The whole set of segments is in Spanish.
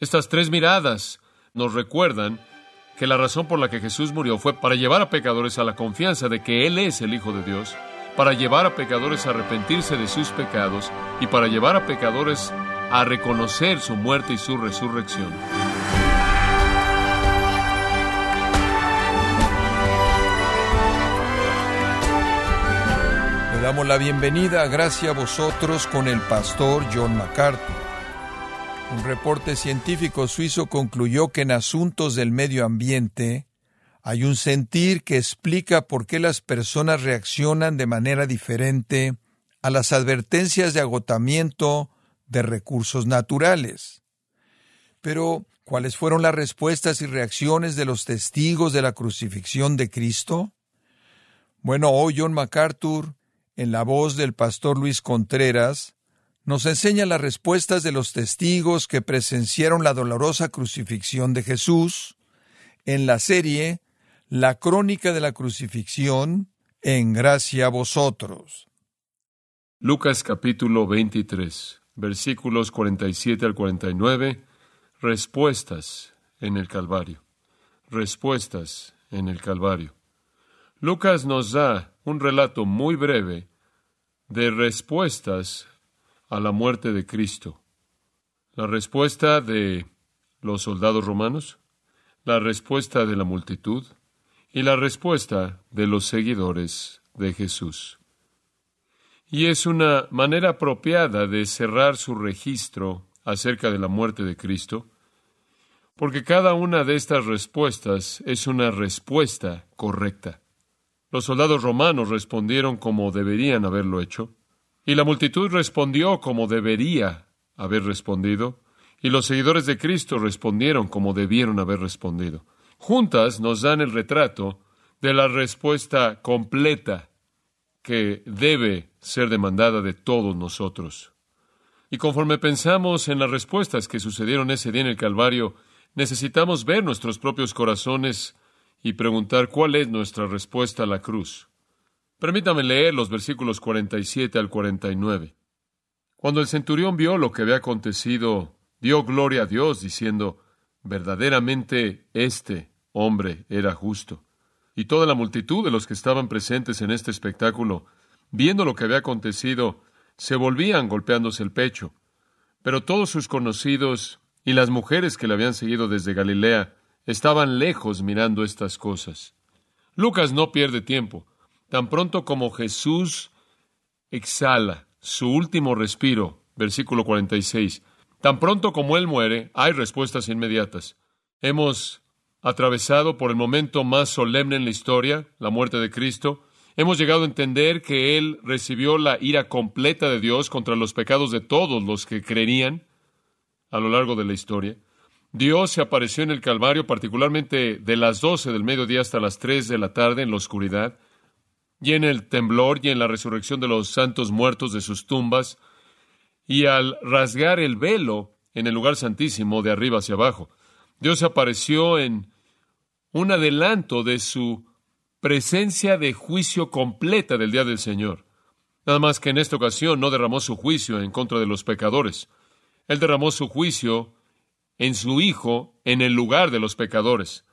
Estas tres miradas nos recuerdan que la razón por la que Jesús murió fue para llevar a pecadores a la confianza de que Él es el Hijo de Dios, para llevar a pecadores a arrepentirse de sus pecados y para llevar a pecadores a reconocer su muerte y su resurrección. Le damos la bienvenida a Gracia a vosotros con el pastor John MacArthur. Un reporte científico suizo concluyó que en asuntos del medio ambiente hay un sentir que explica por qué las personas reaccionan de manera diferente a las advertencias de agotamiento de recursos naturales. Pero, ¿cuáles fueron las respuestas y reacciones de los testigos de la crucifixión de Cristo? Bueno, hoy John MacArthur, en la voz del pastor Luis Contreras, nos enseña las respuestas de los testigos que presenciaron la dolorosa crucifixión de Jesús en la serie La crónica de la crucifixión en gracia a vosotros. Lucas capítulo 23, versículos 47 al 49, respuestas en el Calvario. Respuestas en el Calvario. Lucas nos da un relato muy breve de respuestas a la muerte de Cristo? La respuesta de los soldados romanos, la respuesta de la multitud y la respuesta de los seguidores de Jesús. Y es una manera apropiada de cerrar su registro acerca de la muerte de Cristo, porque cada una de estas respuestas es una respuesta correcta. Los soldados romanos respondieron como deberían haberlo hecho, y la multitud respondió como debería haber respondido, y los seguidores de Cristo respondieron como debieron haber respondido. Juntas nos dan el retrato de la respuesta completa que debe ser demandada de todos nosotros. Y conforme pensamos en las respuestas que sucedieron ese día en el Calvario, necesitamos ver nuestros propios corazones y preguntar cuál es nuestra respuesta a la cruz. Permítame leer los versículos 47 al 49. Cuando el centurión vio lo que había acontecido, dio gloria a Dios, diciendo, verdaderamente este hombre era justo. Y toda la multitud de los que estaban presentes en este espectáculo, viendo lo que había acontecido, se volvían golpeándose el pecho. Pero todos sus conocidos y las mujeres que le habían seguido desde Galilea estaban lejos mirando estas cosas. Lucas no pierde tiempo. Tan pronto como Jesús exhala su último respiro, versículo 46, tan pronto como Él muere, hay respuestas inmediatas. Hemos atravesado por el momento más solemne en la historia, la muerte de Cristo. Hemos llegado a entender que Él recibió la ira completa de Dios contra los pecados de todos los que creerían a lo largo de la historia. Dios se apareció en el Calvario, particularmente de las doce del mediodía hasta las tres de la tarde en la oscuridad y en el temblor y en la resurrección de los santos muertos de sus tumbas, y al rasgar el velo en el lugar santísimo de arriba hacia abajo. Dios apareció en un adelanto de su presencia de juicio completa del día del Señor. Nada más que en esta ocasión no derramó su juicio en contra de los pecadores. Él derramó su juicio en su Hijo en el lugar de los pecadores.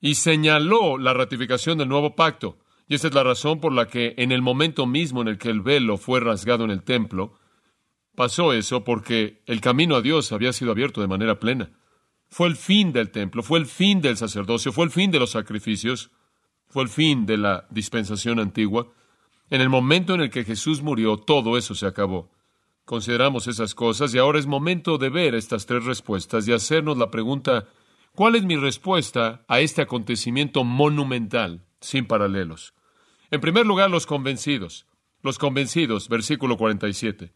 Y señaló la ratificación del nuevo pacto. Y esa es la razón por la que en el momento mismo en el que el velo fue rasgado en el templo, pasó eso porque el camino a Dios había sido abierto de manera plena. Fue el fin del templo, fue el fin del sacerdocio, fue el fin de los sacrificios, fue el fin de la dispensación antigua. En el momento en el que Jesús murió, todo eso se acabó. Consideramos esas cosas y ahora es momento de ver estas tres respuestas y hacernos la pregunta, ¿cuál es mi respuesta a este acontecimiento monumental? sin paralelos. En primer lugar, los convencidos. Los convencidos, versículo 47.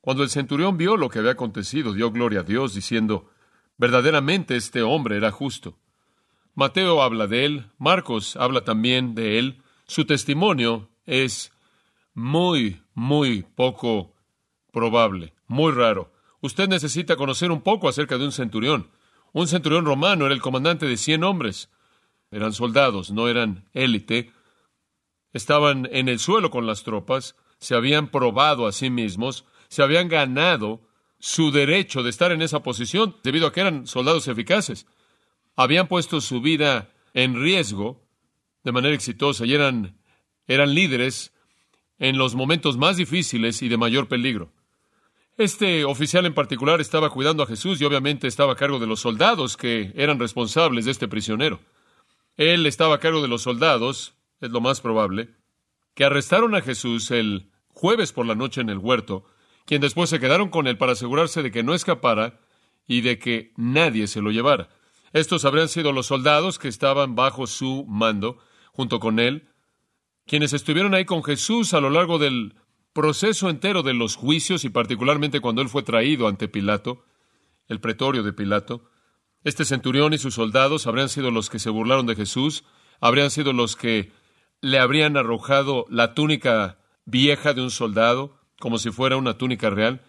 Cuando el centurión vio lo que había acontecido, dio gloria a Dios, diciendo, verdaderamente este hombre era justo. Mateo habla de él, Marcos habla también de él. Su testimonio es muy, muy poco probable, muy raro. Usted necesita conocer un poco acerca de un centurión. Un centurión romano era el comandante de cien hombres eran soldados, no eran élite, estaban en el suelo con las tropas, se habían probado a sí mismos, se habían ganado su derecho de estar en esa posición debido a que eran soldados eficaces. Habían puesto su vida en riesgo de manera exitosa y eran, eran líderes en los momentos más difíciles y de mayor peligro. Este oficial en particular estaba cuidando a Jesús y obviamente estaba a cargo de los soldados que eran responsables de este prisionero. Él estaba a cargo de los soldados, es lo más probable, que arrestaron a Jesús el jueves por la noche en el huerto, quien después se quedaron con él para asegurarse de que no escapara y de que nadie se lo llevara. Estos habrían sido los soldados que estaban bajo su mando, junto con él, quienes estuvieron ahí con Jesús a lo largo del proceso entero de los juicios y particularmente cuando él fue traído ante Pilato, el pretorio de Pilato. Este centurión y sus soldados habrían sido los que se burlaron de Jesús, habrían sido los que le habrían arrojado la túnica vieja de un soldado, como si fuera una túnica real,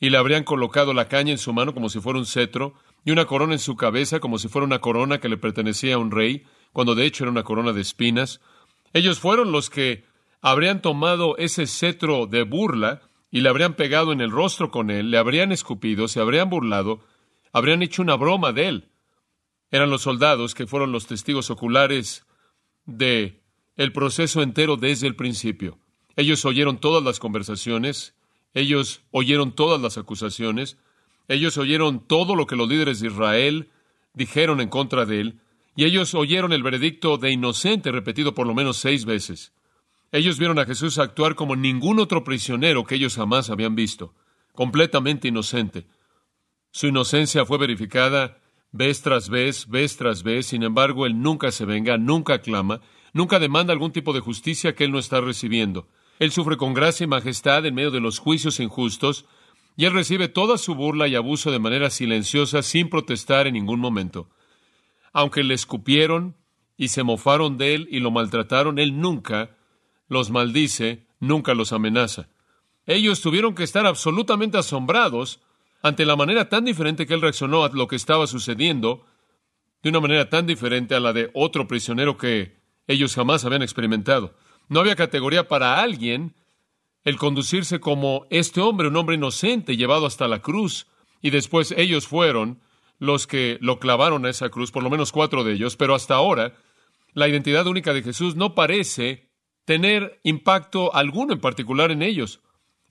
y le habrían colocado la caña en su mano como si fuera un cetro, y una corona en su cabeza como si fuera una corona que le pertenecía a un rey, cuando de hecho era una corona de espinas. Ellos fueron los que habrían tomado ese cetro de burla y le habrían pegado en el rostro con él, le habrían escupido, se habrían burlado, habrían hecho una broma de él. Eran los soldados que fueron los testigos oculares de el proceso entero desde el principio. Ellos oyeron todas las conversaciones, ellos oyeron todas las acusaciones, ellos oyeron todo lo que los líderes de Israel dijeron en contra de él, y ellos oyeron el veredicto de inocente repetido por lo menos seis veces. Ellos vieron a Jesús actuar como ningún otro prisionero que ellos jamás habían visto, completamente inocente. Su inocencia fue verificada vez tras vez, vez tras vez, sin embargo, él nunca se venga, nunca clama, nunca demanda algún tipo de justicia que él no está recibiendo. Él sufre con gracia y majestad en medio de los juicios injustos, y él recibe toda su burla y abuso de manera silenciosa, sin protestar en ningún momento. Aunque le escupieron y se mofaron de él y lo maltrataron, él nunca los maldice, nunca los amenaza. Ellos tuvieron que estar absolutamente asombrados ante la manera tan diferente que él reaccionó a lo que estaba sucediendo, de una manera tan diferente a la de otro prisionero que ellos jamás habían experimentado. No había categoría para alguien el conducirse como este hombre, un hombre inocente, llevado hasta la cruz, y después ellos fueron los que lo clavaron a esa cruz, por lo menos cuatro de ellos, pero hasta ahora la identidad única de Jesús no parece tener impacto alguno en particular en ellos.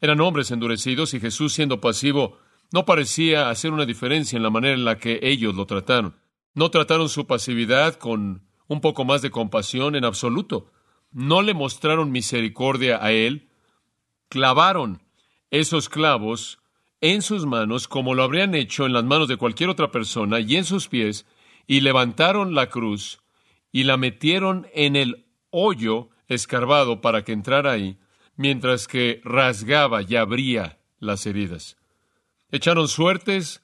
Eran hombres endurecidos y Jesús siendo pasivo no parecía hacer una diferencia en la manera en la que ellos lo trataron. No trataron su pasividad con un poco más de compasión en absoluto. No le mostraron misericordia a él, clavaron esos clavos en sus manos como lo habrían hecho en las manos de cualquier otra persona y en sus pies, y levantaron la cruz y la metieron en el hoyo escarbado para que entrara ahí, mientras que rasgaba y abría las heridas. Echaron suertes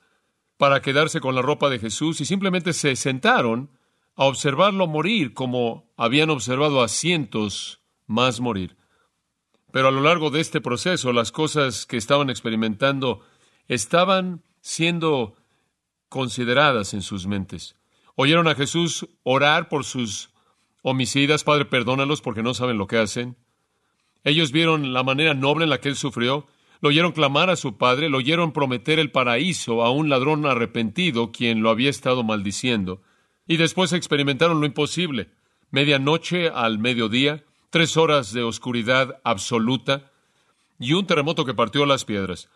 para quedarse con la ropa de Jesús y simplemente se sentaron a observarlo morir como habían observado a cientos más morir. Pero a lo largo de este proceso, las cosas que estaban experimentando estaban siendo consideradas en sus mentes. Oyeron a Jesús orar por sus homicidas, Padre, perdónalos porque no saben lo que hacen. Ellos vieron la manera noble en la que él sufrió, lo oyeron clamar a su Padre, lo oyeron prometer el paraíso a un ladrón arrepentido quien lo había estado maldiciendo. Y después experimentaron lo imposible. Medianoche al mediodía, tres horas de oscuridad absoluta y un terremoto que partió las piedras.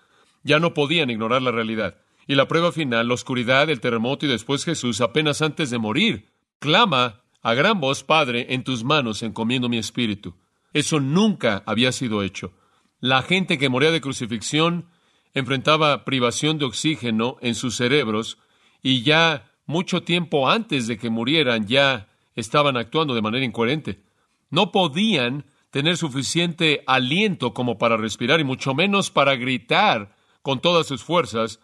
Ya no podían ignorar la realidad. Y la prueba final, la oscuridad, el terremoto y después Jesús, apenas antes de morir, clama a gran voz, Padre, en tus manos encomiendo mi espíritu. Eso nunca había sido hecho. La gente que moría de crucifixión enfrentaba privación de oxígeno en sus cerebros y ya mucho tiempo antes de que murieran ya estaban actuando de manera incoherente. No podían tener suficiente aliento como para respirar y mucho menos para gritar con todas sus fuerzas.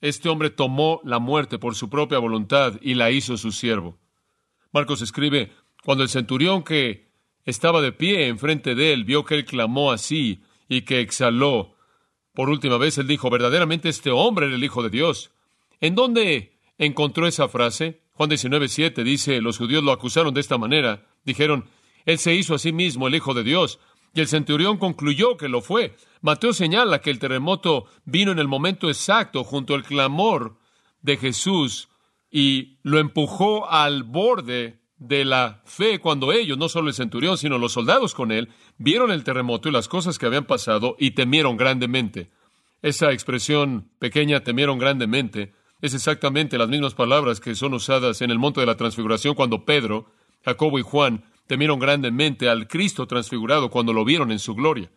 Este hombre tomó la muerte por su propia voluntad y la hizo su siervo. Marcos escribe, cuando el centurión que estaba de pie enfrente de él vio que él clamó así y que exhaló, por última vez él dijo, verdaderamente este hombre era el Hijo de Dios. ¿En dónde encontró esa frase. Juan 19, 7 dice, los judíos lo acusaron de esta manera. Dijeron, Él se hizo a sí mismo el Hijo de Dios. Y el centurión concluyó que lo fue. Mateo señala que el terremoto vino en el momento exacto junto al clamor de Jesús y lo empujó al borde de la fe cuando ellos, no solo el centurión, sino los soldados con él, vieron el terremoto y las cosas que habían pasado y temieron grandemente. Esa expresión pequeña temieron grandemente es exactamente las mismas palabras que son usadas en el monte de la transfiguración cuando Pedro, Jacobo y Juan temieron grandemente al Cristo transfigurado cuando lo vieron en su gloria.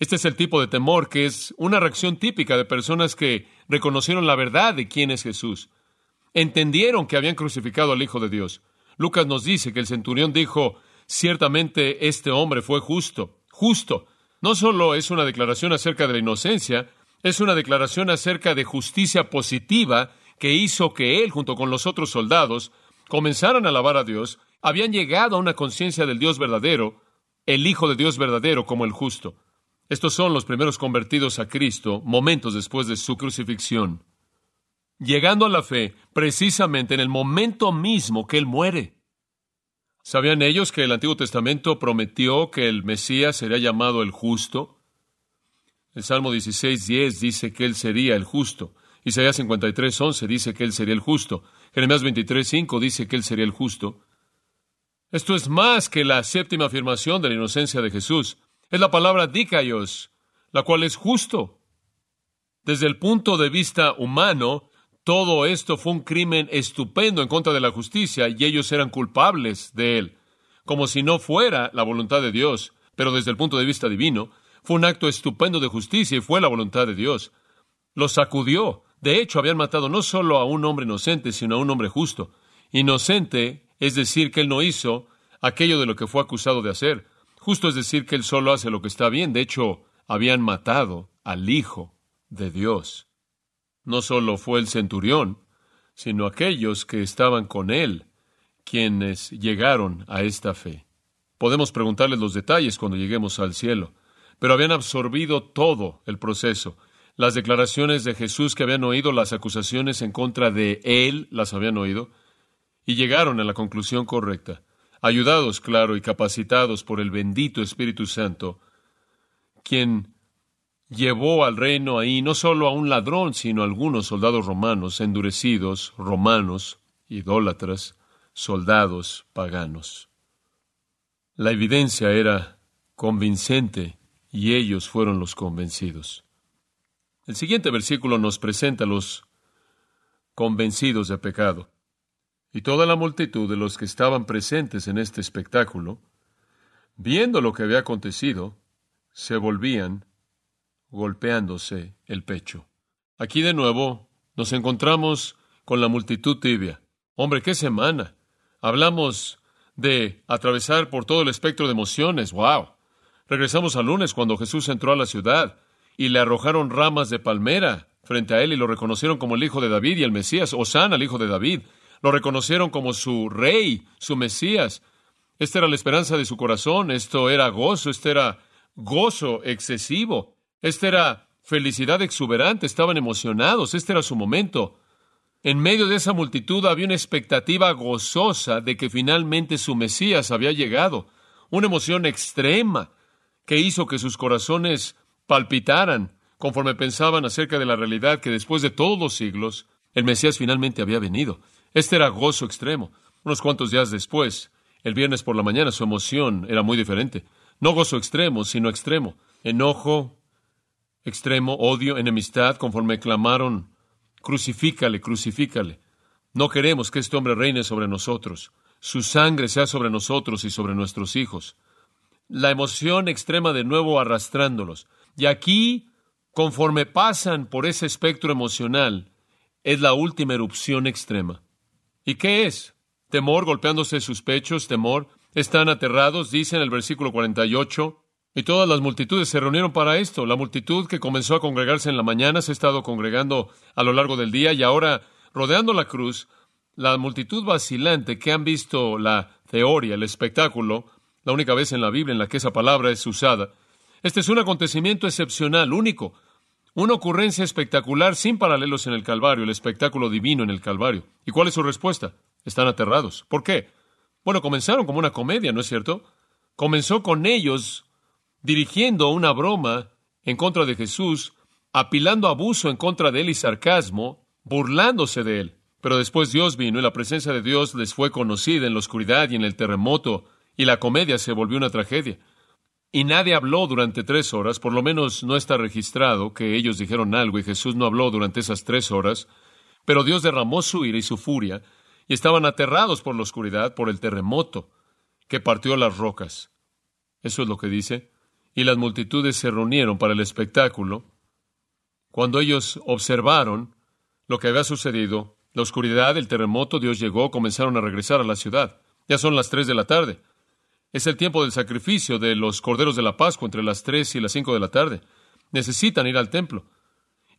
Este es el tipo de temor que es una reacción típica de personas que reconocieron la verdad de quién es Jesús. Entendieron que habían crucificado al Hijo de Dios. Lucas nos dice que el centurión dijo, ciertamente este hombre fue justo, justo. No solo es una declaración acerca de la inocencia, es una declaración acerca de justicia positiva que hizo que él, junto con los otros soldados, comenzaran a alabar a Dios, habían llegado a una conciencia del Dios verdadero, el Hijo de Dios verdadero como el justo. Estos son los primeros convertidos a Cristo momentos después de su crucifixión, llegando a la fe precisamente en el momento mismo que Él muere. ¿Sabían ellos que el Antiguo Testamento prometió que el Mesías sería llamado el justo? El Salmo 16.10 dice que Él sería el justo. Isaías 53.11 dice que Él sería el justo. Jeremías 23.5 dice que Él sería el justo. Esto es más que la séptima afirmación de la inocencia de Jesús. Es la palabra dikaios, la cual es justo. Desde el punto de vista humano, todo esto fue un crimen estupendo en contra de la justicia y ellos eran culpables de él, como si no fuera la voluntad de Dios. Pero desde el punto de vista divino, fue un acto estupendo de justicia y fue la voluntad de Dios. Los sacudió. De hecho, habían matado no solo a un hombre inocente, sino a un hombre justo. Inocente es decir que él no hizo aquello de lo que fue acusado de hacer. Justo es decir que él solo hace lo que está bien. De hecho, habían matado al Hijo de Dios. No solo fue el centurión, sino aquellos que estaban con él, quienes llegaron a esta fe. Podemos preguntarles los detalles cuando lleguemos al cielo, pero habían absorbido todo el proceso. Las declaraciones de Jesús que habían oído, las acusaciones en contra de él, las habían oído, y llegaron a la conclusión correcta ayudados, claro, y capacitados por el bendito Espíritu Santo, quien llevó al reino ahí no solo a un ladrón, sino a algunos soldados romanos, endurecidos, romanos, idólatras, soldados paganos. La evidencia era convincente y ellos fueron los convencidos. El siguiente versículo nos presenta a los convencidos de pecado. Y toda la multitud de los que estaban presentes en este espectáculo, viendo lo que había acontecido, se volvían golpeándose el pecho. Aquí de nuevo nos encontramos con la multitud tibia. Hombre, qué semana. Hablamos de atravesar por todo el espectro de emociones. ¡Wow! Regresamos al lunes cuando Jesús entró a la ciudad y le arrojaron ramas de palmera frente a él y lo reconocieron como el hijo de David y el Mesías, Osana, el hijo de David. Lo reconocieron como su rey, su Mesías. Esta era la esperanza de su corazón, esto era gozo, este era gozo excesivo, esta era felicidad exuberante, estaban emocionados, este era su momento. En medio de esa multitud había una expectativa gozosa de que finalmente su Mesías había llegado, una emoción extrema que hizo que sus corazones palpitaran conforme pensaban acerca de la realidad que después de todos los siglos el Mesías finalmente había venido. Este era gozo extremo. Unos cuantos días después, el viernes por la mañana, su emoción era muy diferente. No gozo extremo, sino extremo. Enojo extremo, odio, enemistad, conforme clamaron, crucifícale, crucifícale. No queremos que este hombre reine sobre nosotros. Su sangre sea sobre nosotros y sobre nuestros hijos. La emoción extrema de nuevo arrastrándolos. Y aquí, conforme pasan por ese espectro emocional, es la última erupción extrema. ¿Y qué es? Temor golpeándose sus pechos, temor. Están aterrados, dice en el versículo 48. Y todas las multitudes se reunieron para esto. La multitud que comenzó a congregarse en la mañana se ha estado congregando a lo largo del día y ahora, rodeando la cruz, la multitud vacilante que han visto la teoría, el espectáculo, la única vez en la Biblia en la que esa palabra es usada. Este es un acontecimiento excepcional, único, una ocurrencia espectacular sin paralelos en el Calvario, el espectáculo divino en el Calvario. ¿Y cuál es su respuesta? Están aterrados. ¿Por qué? Bueno, comenzaron como una comedia, ¿no es cierto? Comenzó con ellos dirigiendo una broma en contra de Jesús, apilando abuso en contra de él y sarcasmo, burlándose de él. Pero después Dios vino y la presencia de Dios les fue conocida en la oscuridad y en el terremoto, y la comedia se volvió una tragedia. Y nadie habló durante tres horas, por lo menos no está registrado que ellos dijeron algo y Jesús no habló durante esas tres horas, pero Dios derramó su ira y su furia, y estaban aterrados por la oscuridad, por el terremoto que partió las rocas. Eso es lo que dice. Y las multitudes se reunieron para el espectáculo. Cuando ellos observaron lo que había sucedido, la oscuridad, el terremoto, Dios llegó, comenzaron a regresar a la ciudad. Ya son las tres de la tarde. Es el tiempo del sacrificio de los corderos de la Pascua entre las tres y las cinco de la tarde. Necesitan ir al templo.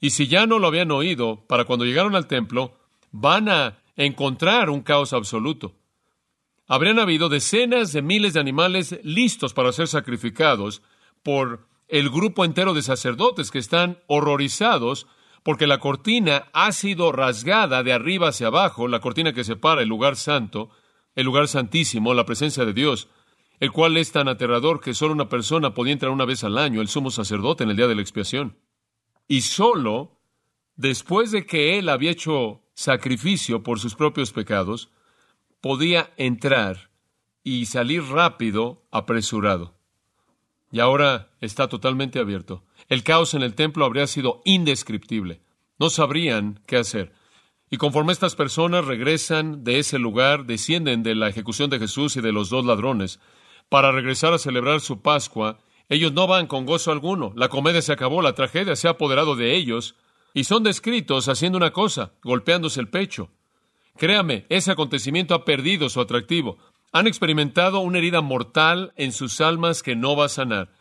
Y si ya no lo habían oído, para cuando llegaron al templo, van a encontrar un caos absoluto. Habrían habido decenas de miles de animales listos para ser sacrificados por el grupo entero de sacerdotes que están horrorizados porque la cortina ha sido rasgada de arriba hacia abajo, la cortina que separa el lugar santo, el lugar santísimo, la presencia de Dios, el cual es tan aterrador que solo una persona podía entrar una vez al año, el sumo sacerdote, en el día de la expiación. Y solo después de que él había hecho sacrificio por sus propios pecados, podía entrar y salir rápido, apresurado. Y ahora está totalmente abierto. El caos en el templo habría sido indescriptible. No sabrían qué hacer. Y conforme estas personas regresan de ese lugar, descienden de la ejecución de Jesús y de los dos ladrones, para regresar a celebrar su Pascua, ellos no van con gozo alguno. La comedia se acabó, la tragedia se ha apoderado de ellos, y son descritos haciendo una cosa, golpeándose el pecho. Créame, ese acontecimiento ha perdido su atractivo. Han experimentado una herida mortal en sus almas que no va a sanar.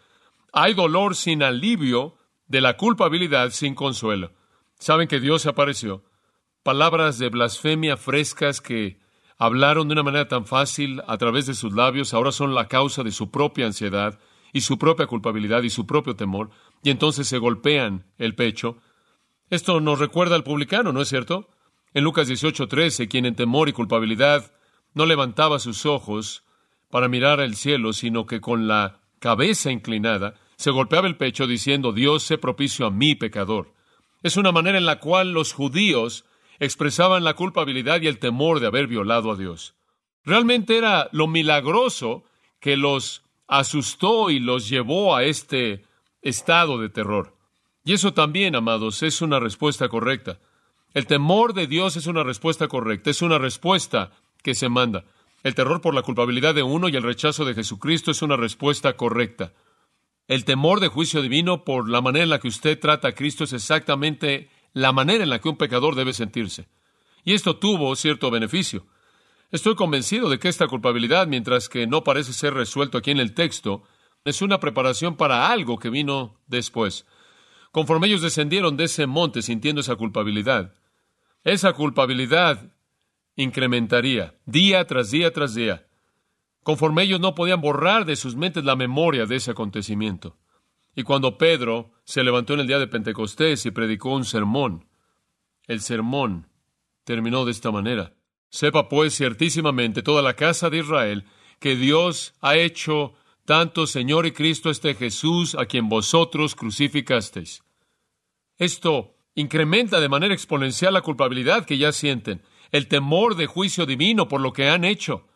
Hay dolor sin alivio de la culpabilidad sin consuelo. Saben que Dios apareció. Palabras de blasfemia frescas que hablaron de una manera tan fácil a través de sus labios, ahora son la causa de su propia ansiedad y su propia culpabilidad y su propio temor, y entonces se golpean el pecho. Esto nos recuerda al publicano, ¿no es cierto? En Lucas 18:13, quien en temor y culpabilidad no levantaba sus ojos para mirar al cielo, sino que con la cabeza inclinada se golpeaba el pecho diciendo, Dios sé propicio a mí, pecador. Es una manera en la cual los judíos expresaban la culpabilidad y el temor de haber violado a Dios. Realmente era lo milagroso que los asustó y los llevó a este estado de terror. Y eso también, amados, es una respuesta correcta. El temor de Dios es una respuesta correcta, es una respuesta que se manda. El terror por la culpabilidad de uno y el rechazo de Jesucristo es una respuesta correcta. El temor de juicio divino por la manera en la que usted trata a Cristo es exactamente la manera en la que un pecador debe sentirse. Y esto tuvo cierto beneficio. Estoy convencido de que esta culpabilidad, mientras que no parece ser resuelto aquí en el texto, es una preparación para algo que vino después. Conforme ellos descendieron de ese monte sintiendo esa culpabilidad, esa culpabilidad incrementaría día tras día tras día, conforme ellos no podían borrar de sus mentes la memoria de ese acontecimiento. Y cuando Pedro se levantó en el día de Pentecostés y predicó un sermón, el sermón terminó de esta manera. Sepa pues ciertísimamente toda la casa de Israel que Dios ha hecho tanto Señor y Cristo este Jesús a quien vosotros crucificasteis. Esto incrementa de manera exponencial la culpabilidad que ya sienten, el temor de juicio divino por lo que han hecho.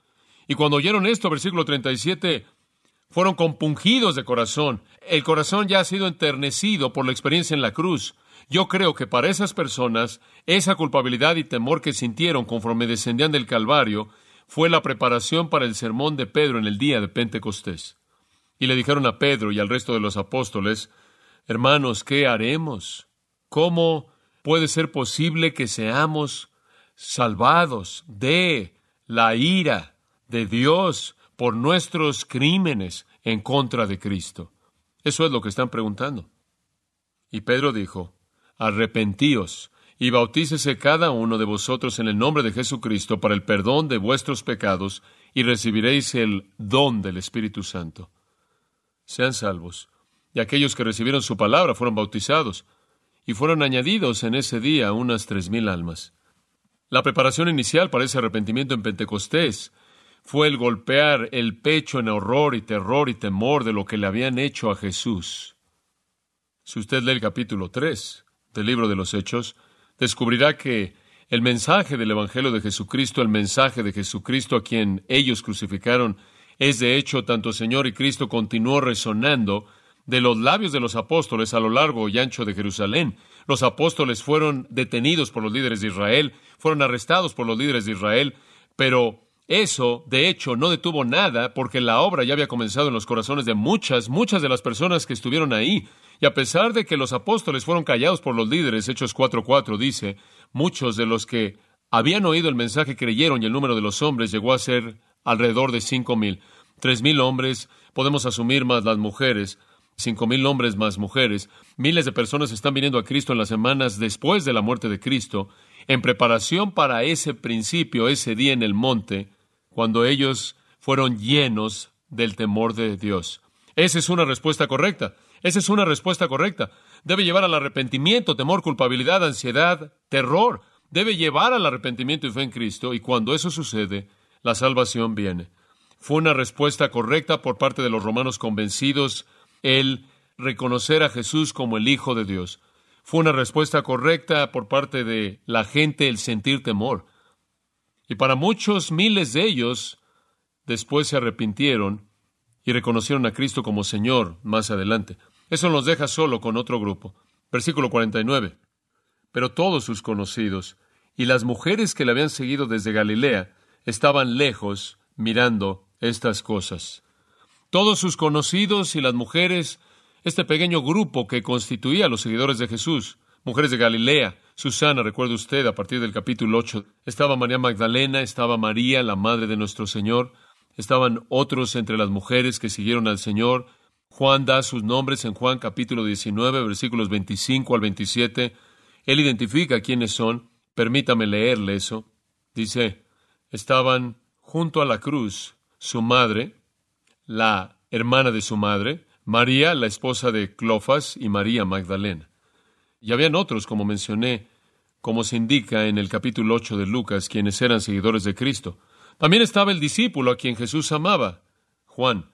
Y cuando oyeron esto, versículo 37, fueron compungidos de corazón. El corazón ya ha sido enternecido por la experiencia en la cruz. Yo creo que para esas personas, esa culpabilidad y temor que sintieron conforme descendían del Calvario fue la preparación para el sermón de Pedro en el día de Pentecostés. Y le dijeron a Pedro y al resto de los apóstoles, Hermanos, ¿qué haremos? ¿Cómo puede ser posible que seamos salvados de la ira de Dios por nuestros crímenes en contra de Cristo? Eso es lo que están preguntando. Y Pedro dijo, Arrepentíos y bautícese cada uno de vosotros en el nombre de Jesucristo para el perdón de vuestros pecados y recibiréis el don del Espíritu Santo. Sean salvos. Y aquellos que recibieron su palabra fueron bautizados, y fueron añadidos en ese día unas tres mil almas. La preparación inicial para ese arrepentimiento en Pentecostés fue el golpear el pecho en horror y terror y temor de lo que le habían hecho a Jesús. Si usted lee el capítulo 3 del libro de los Hechos, descubrirá que el mensaje del Evangelio de Jesucristo, el mensaje de Jesucristo a quien ellos crucificaron, es de hecho tanto Señor y Cristo continuó resonando de los labios de los apóstoles a lo largo y ancho de Jerusalén. Los apóstoles fueron detenidos por los líderes de Israel, fueron arrestados por los líderes de Israel, pero eso, de hecho, no detuvo nada porque la obra ya había comenzado en los corazones de muchas, muchas de las personas que estuvieron ahí. Y a pesar de que los apóstoles fueron callados por los líderes, Hechos 4.4 dice, muchos de los que habían oído el mensaje creyeron y el número de los hombres llegó a ser alrededor de cinco mil. Tres mil hombres, podemos asumir más las mujeres, cinco mil hombres más mujeres. Miles de personas están viniendo a Cristo en las semanas después de la muerte de Cristo, en preparación para ese principio, ese día en el monte, cuando ellos fueron llenos del temor de Dios. Esa es una respuesta correcta. Esa es una respuesta correcta. Debe llevar al arrepentimiento, temor, culpabilidad, ansiedad, terror. Debe llevar al arrepentimiento y fe en Cristo, y cuando eso sucede, la salvación viene. Fue una respuesta correcta por parte de los romanos convencidos el reconocer a Jesús como el Hijo de Dios. Fue una respuesta correcta por parte de la gente el sentir temor. Y para muchos miles de ellos, después se arrepintieron y reconocieron a Cristo como Señor más adelante. Eso nos deja solo con otro grupo. Versículo 49. Pero todos sus conocidos y las mujeres que le habían seguido desde Galilea estaban lejos mirando estas cosas. Todos sus conocidos y las mujeres, este pequeño grupo que constituía los seguidores de Jesús, mujeres de Galilea, Susana, recuerde usted, a partir del capítulo 8, estaba María Magdalena, estaba María, la madre de nuestro Señor, estaban otros entre las mujeres que siguieron al Señor. Juan da sus nombres en Juan capítulo 19, versículos 25 al 27. Él identifica quiénes son. Permítame leerle eso. Dice, estaban junto a la cruz su madre, la hermana de su madre, María, la esposa de Clofas, y María Magdalena. Y habían otros, como mencioné, como se indica en el capítulo 8 de Lucas, quienes eran seguidores de Cristo. También estaba el discípulo a quien Jesús amaba, Juan.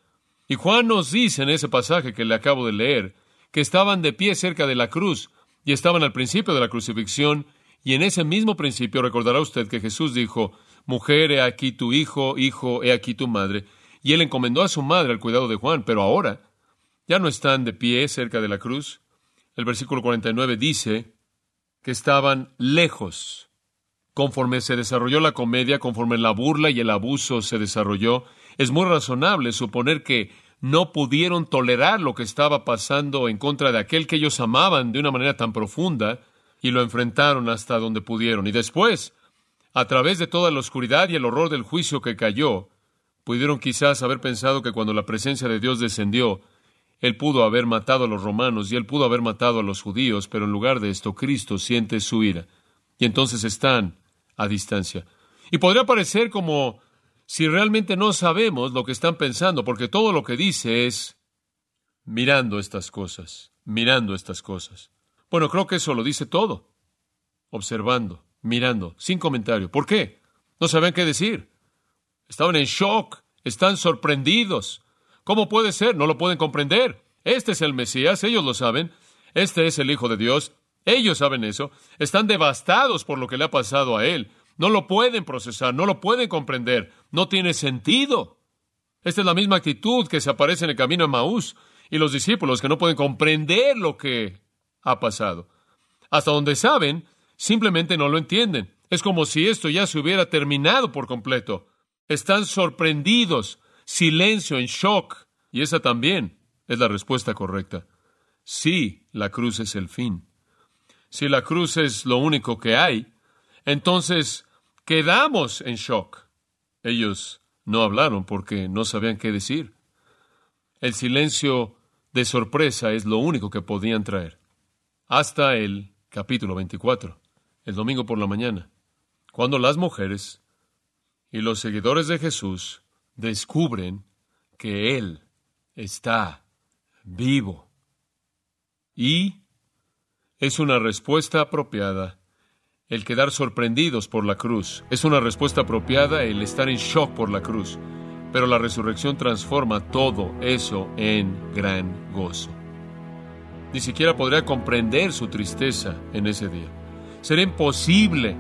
Y Juan nos dice en ese pasaje que le acabo de leer, que estaban de pie cerca de la cruz y estaban al principio de la crucifixión, y en ese mismo principio recordará usted que Jesús dijo, Mujer, he aquí tu hijo, hijo, he aquí tu madre, y él encomendó a su madre al cuidado de Juan, pero ahora ya no están de pie cerca de la cruz. El versículo 49 dice que estaban lejos Conforme se desarrolló la comedia, conforme la burla y el abuso se desarrolló, es muy razonable suponer que no pudieron tolerar lo que estaba pasando en contra de aquel que ellos amaban de una manera tan profunda y lo enfrentaron hasta donde pudieron. Y después, a través de toda la oscuridad y el horror del juicio que cayó, pudieron quizás haber pensado que cuando la presencia de Dios descendió, Él pudo haber matado a los romanos y Él pudo haber matado a los judíos, pero en lugar de esto, Cristo siente su ira. Y entonces están a distancia. Y podría parecer como si realmente no sabemos lo que están pensando, porque todo lo que dice es mirando estas cosas, mirando estas cosas. Bueno, creo que eso lo dice todo. Observando, mirando, sin comentario. ¿Por qué? No saben qué decir. Estaban en shock, están sorprendidos. ¿Cómo puede ser? No lo pueden comprender. Este es el Mesías, ellos lo saben. Este es el Hijo de Dios. Ellos saben eso, están devastados por lo que le ha pasado a él. No lo pueden procesar, no lo pueden comprender, no tiene sentido. Esta es la misma actitud que se aparece en el camino a Maús y los discípulos que no pueden comprender lo que ha pasado. Hasta donde saben, simplemente no lo entienden. Es como si esto ya se hubiera terminado por completo. Están sorprendidos, silencio, en shock. Y esa también es la respuesta correcta. Sí, la cruz es el fin si la cruz es lo único que hay, entonces quedamos en shock. Ellos no hablaron porque no sabían qué decir. El silencio de sorpresa es lo único que podían traer. Hasta el capítulo 24, el domingo por la mañana, cuando las mujeres y los seguidores de Jesús descubren que Él está vivo. Y es una respuesta apropiada el quedar sorprendidos por la cruz. Es una respuesta apropiada el estar en shock por la cruz. Pero la resurrección transforma todo eso en gran gozo. Ni siquiera podría comprender su tristeza en ese día. Sería imposible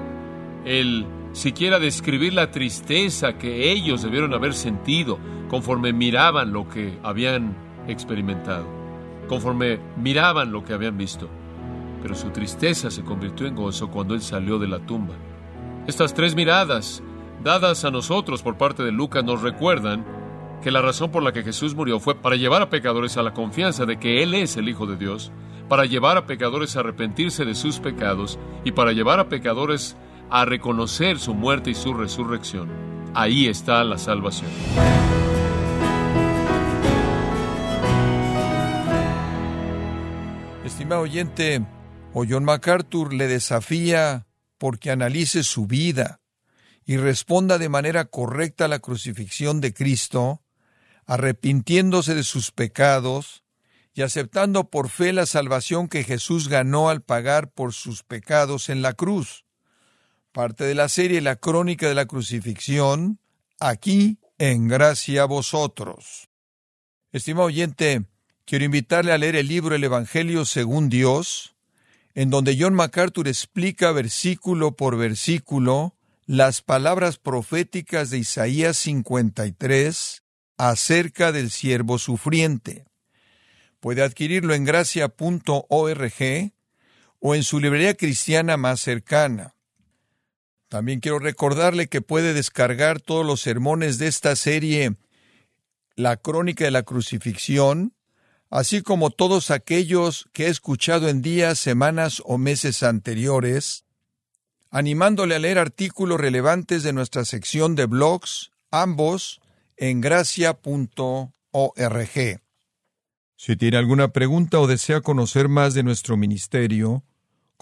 el siquiera describir la tristeza que ellos debieron haber sentido conforme miraban lo que habían experimentado, conforme miraban lo que habían visto. Pero su tristeza se convirtió en gozo cuando él salió de la tumba. Estas tres miradas dadas a nosotros por parte de Lucas nos recuerdan que la razón por la que Jesús murió fue para llevar a pecadores a la confianza de que Él es el Hijo de Dios, para llevar a pecadores a arrepentirse de sus pecados y para llevar a pecadores a reconocer su muerte y su resurrección. Ahí está la salvación. Estimado oyente, o John MacArthur le desafía porque analice su vida y responda de manera correcta a la crucifixión de Cristo, arrepintiéndose de sus pecados y aceptando por fe la salvación que Jesús ganó al pagar por sus pecados en la cruz. Parte de la serie La crónica de la crucifixión, aquí en gracia a vosotros. Estimado oyente, quiero invitarle a leer el libro El Evangelio según Dios, en donde John MacArthur explica versículo por versículo las palabras proféticas de Isaías 53 acerca del siervo sufriente. Puede adquirirlo en gracia.org o en su librería cristiana más cercana. También quiero recordarle que puede descargar todos los sermones de esta serie La Crónica de la Crucifixión, así como todos aquellos que he escuchado en días, semanas o meses anteriores, animándole a leer artículos relevantes de nuestra sección de blogs, ambos en gracia.org. Si tiene alguna pregunta o desea conocer más de nuestro ministerio,